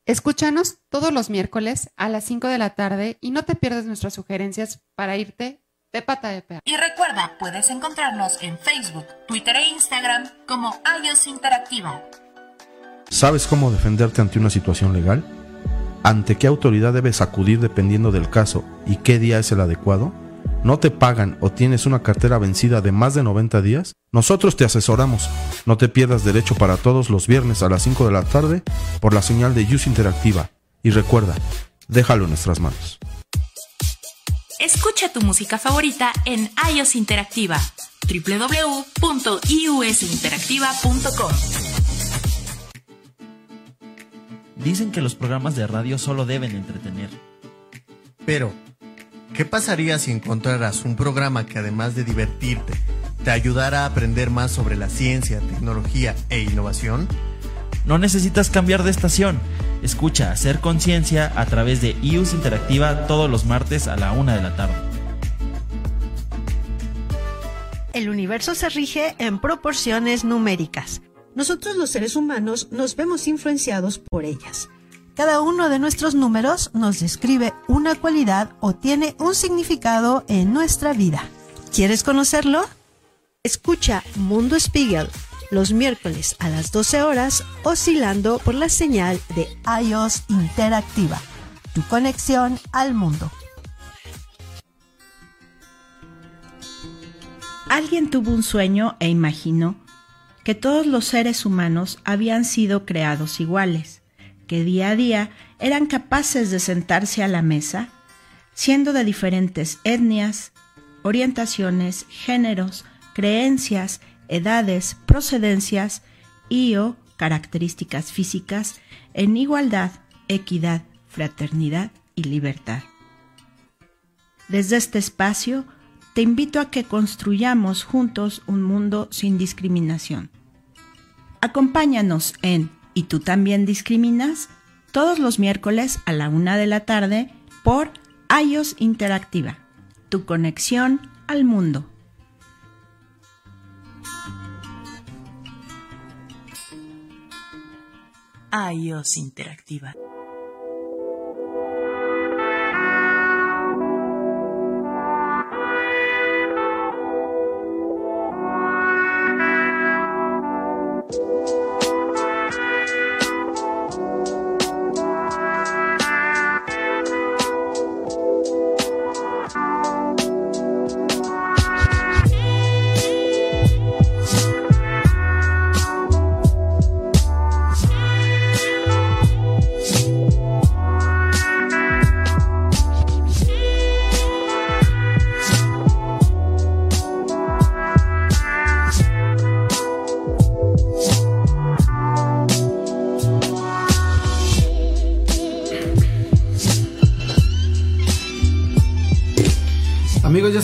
Escúchanos todos los miércoles a las 5 de la tarde y no te pierdas nuestras sugerencias para irte de pata de perro. Y recuerda, puedes encontrarnos en Facebook, Twitter e Instagram como iOS Interactiva. ¿Sabes cómo defenderte ante una situación legal? ¿Ante qué autoridad debes acudir dependiendo del caso y qué día es el adecuado? ¿No te pagan o tienes una cartera vencida de más de 90 días? Nosotros te asesoramos. No te pierdas derecho para todos los viernes a las 5 de la tarde por la señal de Use Interactiva. Y recuerda, déjalo en nuestras manos. Escucha tu música favorita en iOS Interactiva. www.iusinteractiva.com Dicen que los programas de radio solo deben entretener. Pero, ¿qué pasaría si encontraras un programa que además de divertirte, te ayudara a aprender más sobre la ciencia, tecnología e innovación? No necesitas cambiar de estación. Escucha Hacer Conciencia a través de iUS Interactiva todos los martes a la una de la tarde. El universo se rige en proporciones numéricas. Nosotros los seres humanos nos vemos influenciados por ellas. Cada uno de nuestros números nos describe una cualidad o tiene un significado en nuestra vida. ¿Quieres conocerlo? Escucha Mundo Spiegel los miércoles a las 12 horas oscilando por la señal de iOS Interactiva, tu conexión al mundo. Alguien tuvo un sueño e imaginó que todos los seres humanos habían sido creados iguales, que día a día eran capaces de sentarse a la mesa, siendo de diferentes etnias, orientaciones, géneros, creencias, edades, procedencias y o características físicas en igualdad, equidad, fraternidad y libertad. Desde este espacio, te invito a que construyamos juntos un mundo sin discriminación. Acompáñanos en ¿Y tú también discriminas? todos los miércoles a la una de la tarde por iOS Interactiva, tu conexión al mundo. iOS Interactiva.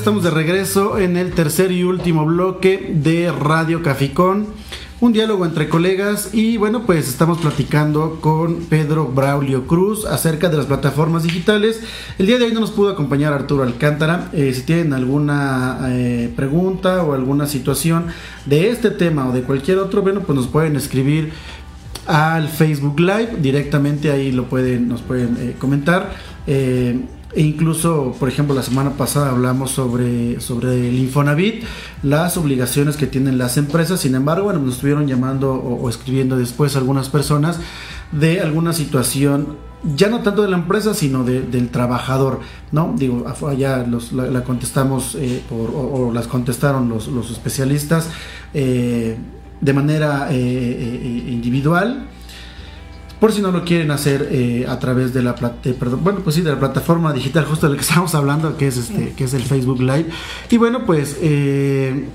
Estamos de regreso en el tercer y último bloque de Radio Caficón. Un diálogo entre colegas y bueno, pues estamos platicando con Pedro Braulio Cruz acerca de las plataformas digitales. El día de hoy no nos pudo acompañar Arturo Alcántara. Eh, si tienen alguna eh, pregunta o alguna situación de este tema o de cualquier otro, bueno, pues nos pueden escribir al Facebook Live. Directamente ahí lo pueden, nos pueden eh, comentar. E incluso, por ejemplo, la semana pasada hablamos sobre, sobre el Infonavit, las obligaciones que tienen las empresas. Sin embargo, bueno, nos estuvieron llamando o, escribiendo después algunas personas de alguna situación, ya no tanto de la empresa, sino de- del trabajador, ¿no? Digo, los- la, contestamos eh, o, las contestaron los, los especialistas eh, de manera eh, individual. Por si no lo quieren hacer eh, a través de la eh, perdón, bueno, pues sí, de la plataforma digital justo de la que estamos hablando, que es este, que es el Facebook Live. Y bueno, pues eh,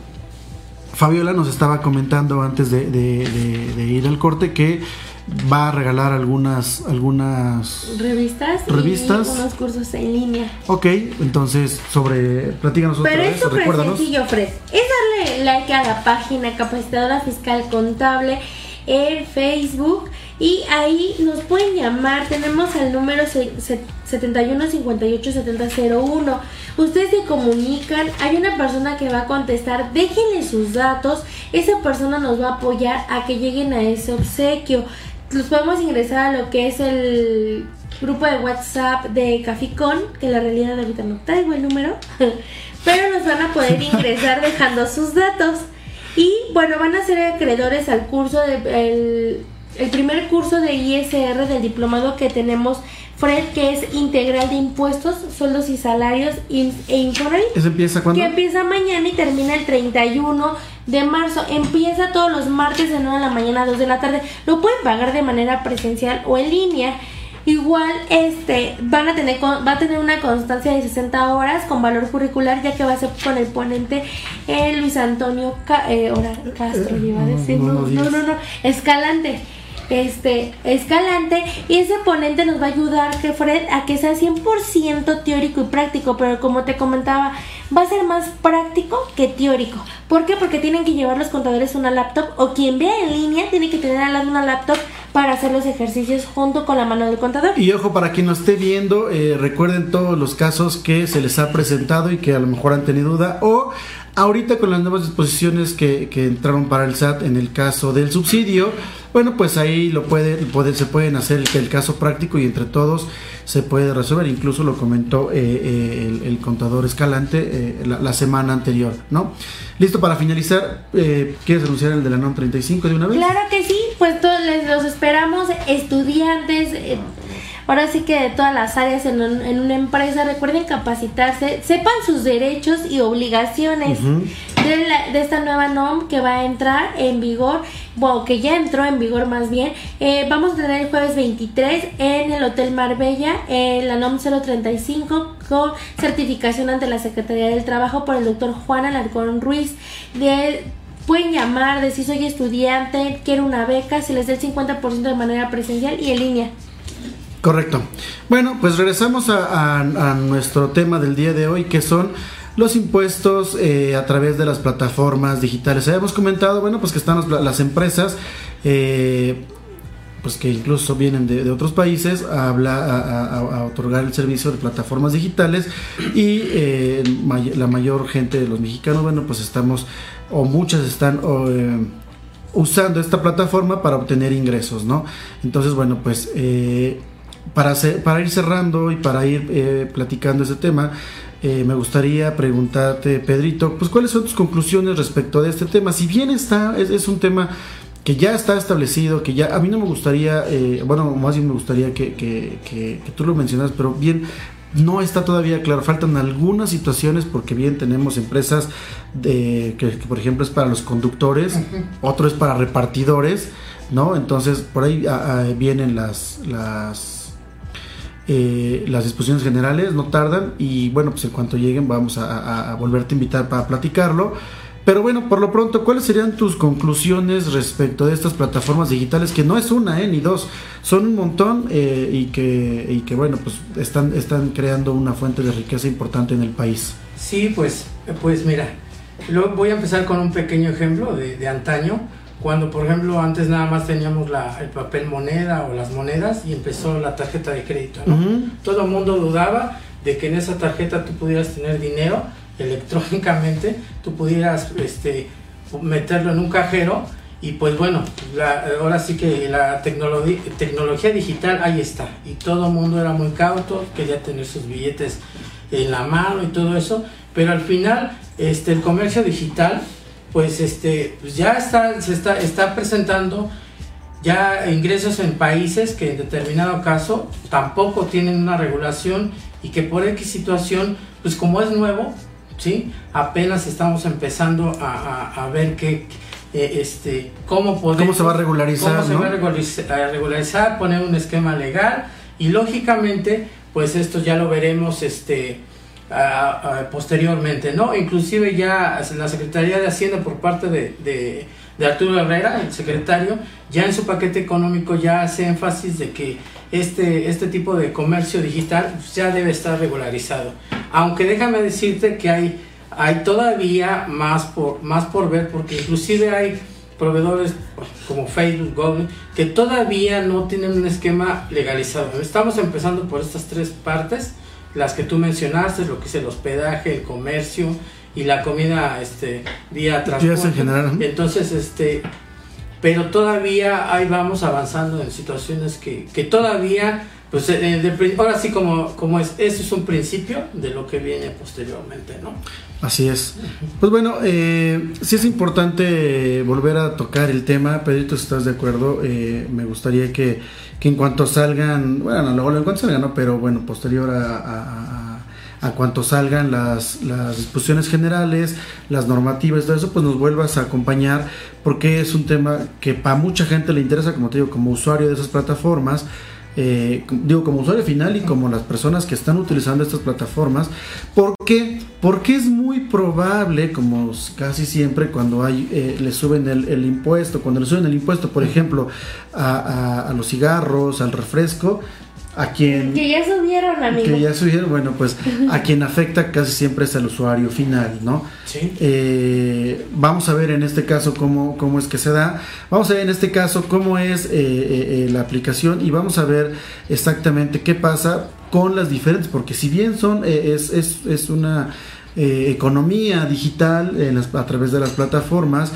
Fabiola nos estaba comentando antes de, de- de- de ir al corte que va a regalar algunas, algunas Revistas, Revistas. y unos cursos en línea. Ok, entonces sobre platícanos otra Pero es vez, súper sencillo, Fred. Es darle like a la página Capacitadora Fiscal Contable en Facebook y ahí nos pueden llamar. Tenemos al número se- se- 71 58 70 01. Ustedes se comunican, hay una persona que va a contestar, déjenle sus datos, esa persona nos va a apoyar a que lleguen a ese obsequio. Los podemos ingresar a lo que es el grupo de WhatsApp de Caficón, que la realidad ahorita no traigo el número, pero nos van a poder ingresar dejando sus datos. Y bueno, van a ser acreedores al curso de el primer curso de ISR del diplomado que tenemos Fred, que es integral de impuestos, sueldos y salarios e Infonavit. ¿Eso empieza cuándo? Que empieza mañana y termina el 31 de marzo. Empieza todos los martes de 9 de la mañana a 2 de la tarde. Lo pueden pagar de manera presencial o en línea. Igual este van a tener va a tener una constancia de 60 horas con valor curricular ya que va a ser con el ponente eh, Luis Antonio Ca- eh, Castro le iba a decir no, no, no, no, Escalante este Escalante y ese ponente nos va a ayudar que Fred a que sea 100% teórico y práctico pero como te comentaba va a ser más práctico que teórico ¿por qué? porque tienen que llevar los contadores una laptop o quien vea en línea tiene que tener al lado una laptop para hacer los ejercicios junto con la mano del contador Y ojo, para quien nos esté viendo, eh, recuerden todos los casos que se les ha presentado y que a lo mejor han tenido duda. O ahorita con las nuevas disposiciones que, que entraron para el SAT en el caso del subsidio, bueno, pues ahí lo puede, se pueden hacer el, caso práctico y entre todos se puede resolver. Incluso lo comentó eh, eh, el, contador Escalante eh, la, semana anterior, ¿no? Listo para finalizar. ¿Quieres anunciar el de la NOM 35 de una vez? Claro que sí, pues todos los esperamos, estudiantes, ahora sí que de todas las áreas en, un- en una empresa, recuerden capacitarse, sepan sus derechos y obligaciones. De, la- de esta nueva NOM que va a entrar en vigor, bueno, que ya entró en vigor más bien. Eh, vamos a tener el jueves 23 en el Hotel Marbella, en la NOM 035, con certificación ante la Secretaría del Trabajo por el doctor Juan Alarcón Ruiz. De, pueden llamar, decir soy estudiante, quiero una beca, se les da el 50% de manera presencial y en línea. Correcto. Bueno, pues regresamos a, nuestro tema del día de hoy, que son los impuestos eh, a través de las plataformas digitales. Habíamos comentado, bueno, pues que están las, empresas, eh, pues que incluso vienen de, otros países a, hablar, a, otorgar el servicio de plataformas digitales y eh, la mayor gente de los mexicanos, bueno, pues estamos, o muchas están... eh, usando esta plataforma para obtener ingresos, ¿no? Entonces, bueno, pues eh, para, ir cerrando y para ir eh, platicando ese tema, eh, me gustaría preguntarte, Pedrito, pues cuáles son tus conclusiones respecto de este tema. Si bien está, es, es un tema que ya está establecido, que ya a mí no me gustaría, eh, bueno, más bien me gustaría que, que- que- que tú lo mencionas, pero bien no está todavía claro, faltan algunas situaciones porque bien tenemos empresas de, que, por ejemplo es para los conductores, otro es para repartidores, ¿no? Entonces por ahí ah, ah, vienen las, las eh, las disposiciones generales, no tardan y bueno, pues en cuanto lleguen vamos a, a- a volverte a invitar para platicarlo. Pero bueno, por lo pronto, ¿cuáles serían tus conclusiones respecto de estas plataformas digitales? Que no es una, eh, ni dos, son un montón eh, y, que, y que bueno, pues están, están creando una fuente de riqueza importante en el país. Sí, pues, pues mira, lo- voy a empezar con un pequeño ejemplo de, de antaño, cuando por ejemplo antes nada más teníamos la, el papel moneda o las monedas y empezó la tarjeta de crédito, ¿no? Ujú. Todo el mundo dudaba de que en esa tarjeta tú pudieras tener dinero electrónicamente, tú pudieras este, meterlo en un cajero y pues bueno, la- ahora sí que la tecnología digital ahí está y todo el mundo era muy cauto, quería tener sus billetes en la mano y todo eso, pero al final este, el comercio digital pues este pues ya está, se está, está presentando ya ingresos en países que en determinado caso tampoco tienen una regulación y que por X situación, pues como es nuevo, ¿sí? apenas estamos empezando a, a- a ver qué, eh, este, cómo podemos, ¿Cómo se va a regularizar, cómo se no? va a regularizar, poner un esquema legal y lógicamente, pues esto ya lo veremos este, a- a- posteriormente, ¿no? Inclusive ya la Secretaría de Hacienda por parte de, de- Arturo Herrera, el secretario, ya en su paquete económico ya hace énfasis de que este, este tipo de comercio digital ya debe estar regularizado. Aunque déjame decirte que hay, hay todavía más por, más por ver, porque inclusive hay proveedores como Facebook, Google, que todavía no tienen un esquema legalizado. Estamos empezando por estas tres partes, las que tú mencionaste, lo que es el hospedaje, el comercio y la comida este, vía transporte. en general, ¿no? Entonces, este, pero todavía ahí vamos avanzando en situaciones que, que todavía, pues eh, de ahora sí como, como es, eso es un principio de lo que viene posteriormente, ¿no? Así es. Pues bueno, eh, sí es importante volver a tocar el tema. Pedrito, si estás de acuerdo, eh, me gustaría que, que en cuanto salgan, bueno, no, luego en cuanto salgan, ¿no? pero bueno, posterior a- a cuanto salgan las, las disposiciones generales, las normativas, todo eso, pues nos vuelvas a acompañar, porque es un tema que para mucha gente le interesa, como te digo, como usuario de esas plataformas. Eh, digo como usuario final y como las personas que están utilizando estas plataformas ¿por qué? porque es muy probable como casi siempre cuando hay eh, le suben el, impuesto cuando le suben el impuesto por ejemplo a los cigarros al refresco a quien Que ya subieron, amigo. que ya subieron, bueno, pues a quien afecta casi siempre es al usuario final, ¿no? Sí. Eh, vamos a ver en este caso cómo, cómo es que se da. Vamos a ver en este caso cómo es eh, eh, eh, la aplicación y vamos a ver exactamente qué pasa con las diferentes, porque si bien son, eh, es, es, es una eh, economía digital en las- a través de las plataformas,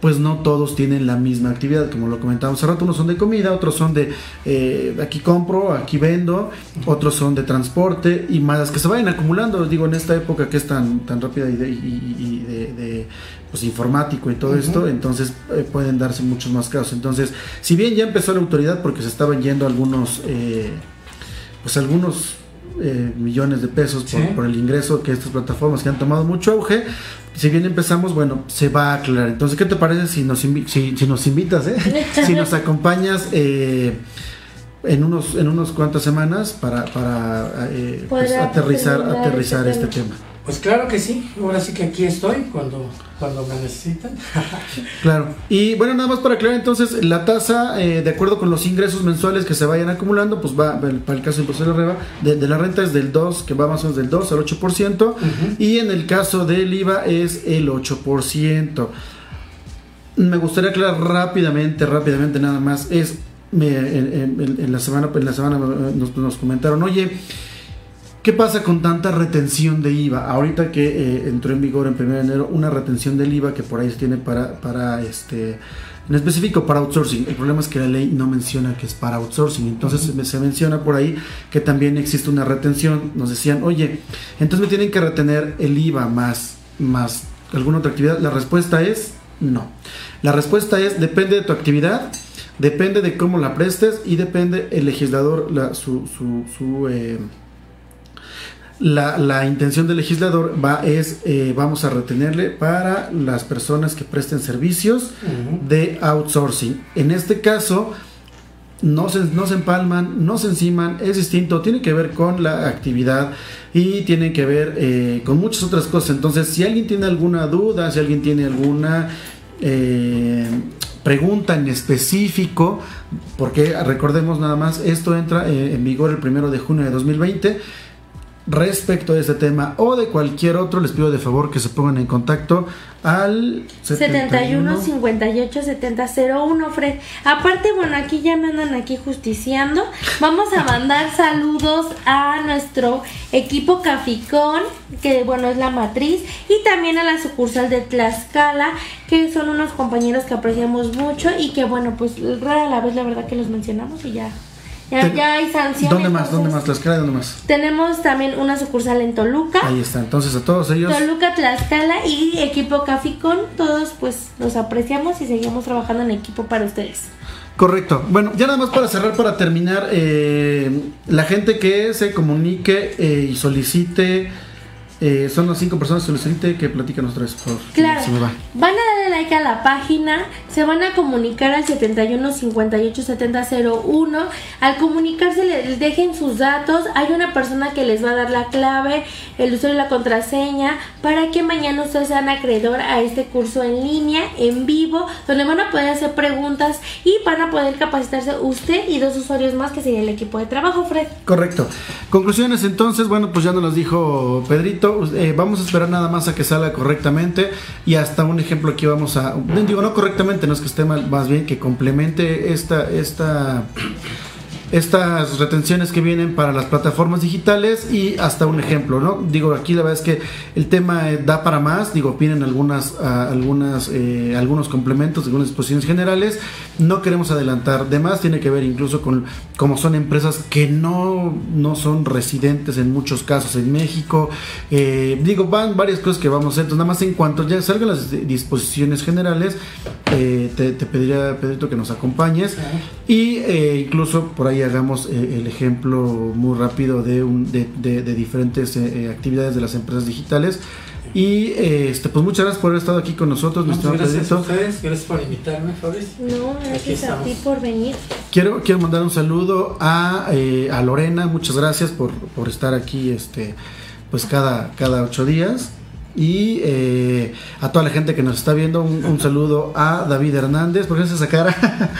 pues no todos tienen la misma actividad, como lo comentábamos hace rato, unos son de comida, otros son de eh, aquí compro, aquí vendo, otros son de transporte y más que se vayan acumulando, digo, en esta época que es tan, tan rápida y de, y- y de- de, pues, informático y todo esto, entonces eh, pueden darse muchos más casos. Entonces, si bien ya empezó la autoridad porque se estaban yendo algunos, eh, pues algunos eh, millones de pesos por, Sí. por el ingreso que estas plataformas que han tomado mucho auge. Si bien empezamos, bueno, se va a aclarar. Entonces, ¿qué te parece si nos, invi- si, si nos invitas, eh? si nos acompañas eh, en unos en unos cuantas semanas para, para eh, pues, aterrizar, aterrizar este este tema? Pues claro que sí, ahora sí que aquí estoy cuando, cuando me necesitan. Claro. Y bueno, nada más para aclarar entonces, la tasa, eh, de acuerdo con los ingresos mensuales que se vayan acumulando, pues va, para el caso de impuesto de la, reba- de, de la renta es del 2, que va más o menos del 2 al 8%, y en el caso del IVA es el 8%. Me gustaría aclarar rápidamente, rápidamente nada más, es, me- en, en- en la semana, en la semana eh, nos, nos comentaron, oye, ¿Qué pasa con tanta retención de IVA? Ahorita que eh, entró en vigor en 1 de enero una retención del IVA que por ahí se tiene para, para este, en específico para outsourcing. El problema es que la ley no menciona que es para outsourcing. Entonces se- se menciona por ahí que también existe una retención. Nos decían, oye, entonces me tienen que retener el IVA más, más alguna otra actividad. La respuesta es no. La respuesta es depende de tu actividad. Depende de cómo la prestes y depende el legislador, la- su, su, su, eh, la, la intención del legislador va es eh, vamos a retenerle para las personas que presten servicios de outsourcing. En este caso no se, no se empalman, no se enciman, es distinto, tiene que ver con la actividad y tiene que ver eh, con muchas otras cosas. Entonces, si alguien tiene alguna duda, si alguien tiene alguna eh, pregunta en específico, porque recordemos nada más, esto entra en vigor el primero de junio de 2020 respecto a este tema o de cualquier otro, les pido de favor que se pongan en contacto al 71 58 70 01 Fred. Aparte, bueno, aquí ya me andan aquí justiciando. Vamos a mandar saludos a nuestro equipo Caficón, que bueno, es la matriz, y también a la sucursal de Tlaxcala, que son unos compañeros que apreciamos mucho y que bueno, pues rara la vez la verdad que los mencionamos y ya. Ya, Ten- ya hay sanciones. ¿Dónde más? entonces, ¿Dónde más? ¿Tlaxcala? ¿Dónde más? Tenemos también una sucursal en Toluca. Ahí está. Entonces a todos ellos. Toluca, Tlaxcala y equipo Caficón, todos pues los apreciamos y seguimos trabajando en equipo para ustedes. Correcto. Bueno, ya nada más para cerrar, para terminar, eh, la gente que se comunique eh, y solicite, eh, son las cinco personas que solicite que platican otra vez, por. Claro. Se me va. Van a darle like a la página, se van a comunicar al 71 58 70 01. Al comunicarse, le dejen sus datos. Hay una persona que les va a dar la clave, el usuario y la contraseña para que mañana ustedes sean acreedor a este curso en línea, en vivo, donde van a poder hacer preguntas y van a poder capacitarse usted y dos usuarios más que sería el equipo de trabajo, Fred. Correcto. Conclusiones entonces, bueno, pues ya nos dijo Pedrito. Eh, vamos a esperar nada más a que salga correctamente y hasta un ejemplo aquí vamos a... Digo, no correctamente, no que esté mal, más bien que complemente esta... esta estas retenciones que vienen para las plataformas digitales y hasta un ejemplo, ¿no? Digo, aquí la verdad es que el tema eh, da para más, digo, vienen algunas, ah, algunas, eh, algunos complementos, algunas disposiciones generales, no queremos adelantar de más, tiene que ver incluso con como son empresas que no, no son residentes en muchos casos en México, eh, digo, van varias cosas que vamos a hacer, entonces nada más en cuanto ya salgan las disposiciones generales, eh, te, te pediría, Pedrito, que nos acompañes. Y incluso por ahí hagamos eh, el ejemplo muy rápido de, un, de, de- de diferentes eh, eh, actividades de las empresas digitales. Y eh, este, pues muchas gracias por haber estado aquí con nosotros, mi Muchas estimado gracias a ustedes, gracias por invitarme, Fabricio. No, gracias a ti por venir. Quiero, quiero mandar un saludo a, eh, a Lorena, muchas gracias por, por estar aquí este, pues cada, cada ocho días. Y eh, a toda la gente que nos está viendo, un, un saludo a David Hernández. ¿Por qué haces esa cara?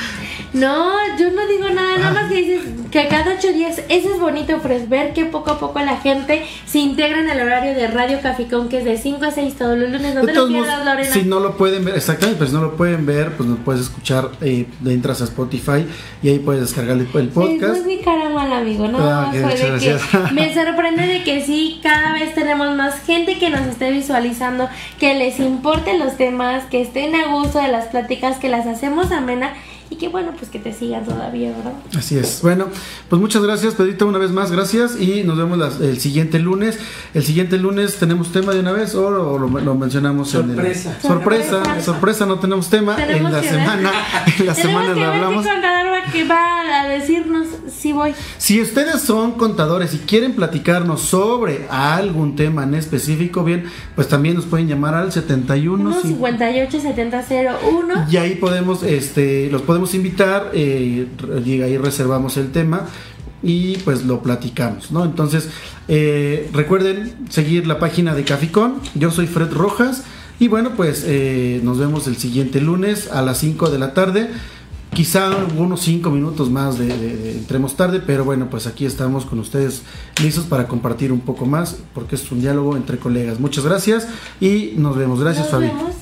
No, yo no digo nada, nada más que dices que cada ocho días, eso es bonito, pues ver que poco a poco la gente se integra en el horario de Radio Caficón, que es de 5 a 6 todos los lunes. No te lo pierdas, Lorena. si no lo pueden ver, exactamente, si no lo pueden ver, pues nos puedes escuchar, eh, entras a Spotify y ahí puedes descargar el, el No podcast. es mi cara mal, amigo, no, Ah, ok, fue muchas de gracias. que me sorprende de que sí, cada vez tenemos más gente que nos esté visualizando, que les importen los temas, que estén a gusto de las pláticas, que las hacemos amena y que bueno, pues que te sigan todavía, ¿verdad? Así es. Bueno, pues muchas gracias, Pedrito, una vez más, gracias y nos vemos las- el siguiente lunes. El siguiente lunes tenemos tema de una vez o, o lo, lo mencionamos en Sorpresa. el... Sorpresa. Sorpresa, no tenemos tema. Tenemos en la semana, en la semana lo hablamos. que va a decirnos si voy. Si ustedes son contadores y quieren platicarnos sobre algún tema en específico, bien, pues también nos pueden llamar al 71 1 58 70 01 y ahí podemos, este, los podemos invitar, eh, y ahí reservamos el tema y pues lo platicamos, ¿no? Entonces, eh, recuerden seguir la página de Caficón, yo soy Fred Rojas y bueno, pues eh, nos vemos el siguiente lunes a las 5 de la tarde. Quizá unos 5 minutos más de, de- de- entremos tarde, pero bueno, pues aquí estamos con ustedes listos para compartir un poco más, porque es un diálogo entre colegas. Muchas gracias y nos vemos. Gracias, Nos Fabi. vemos.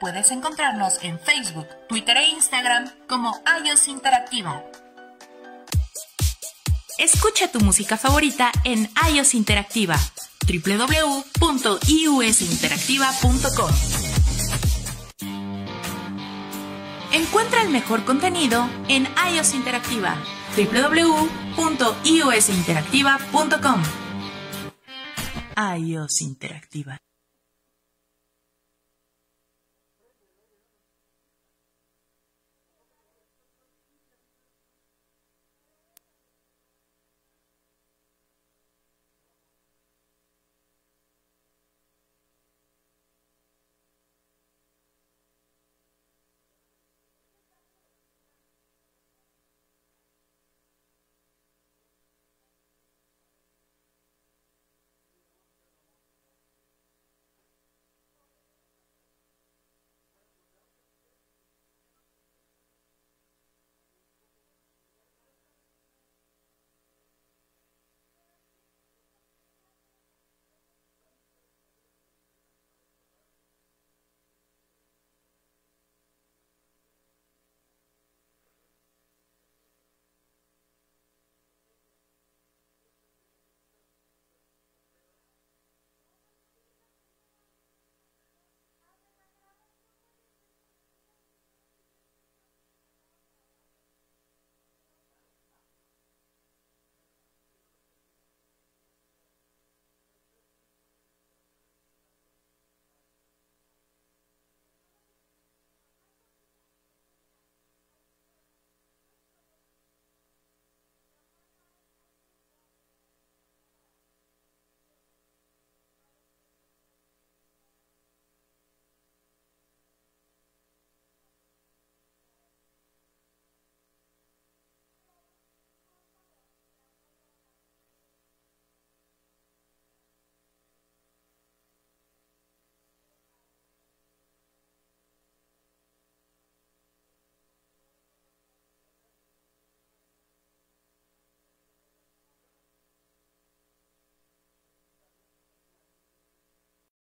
Puedes encontrarnos en Facebook, Twitter e Instagram como iOS Interactiva. Escucha tu música favorita en iOS Interactiva www.iusinteractiva.com Encuentra el mejor contenido en iOS Interactiva www.iusinteractiva.com iOS Interactiva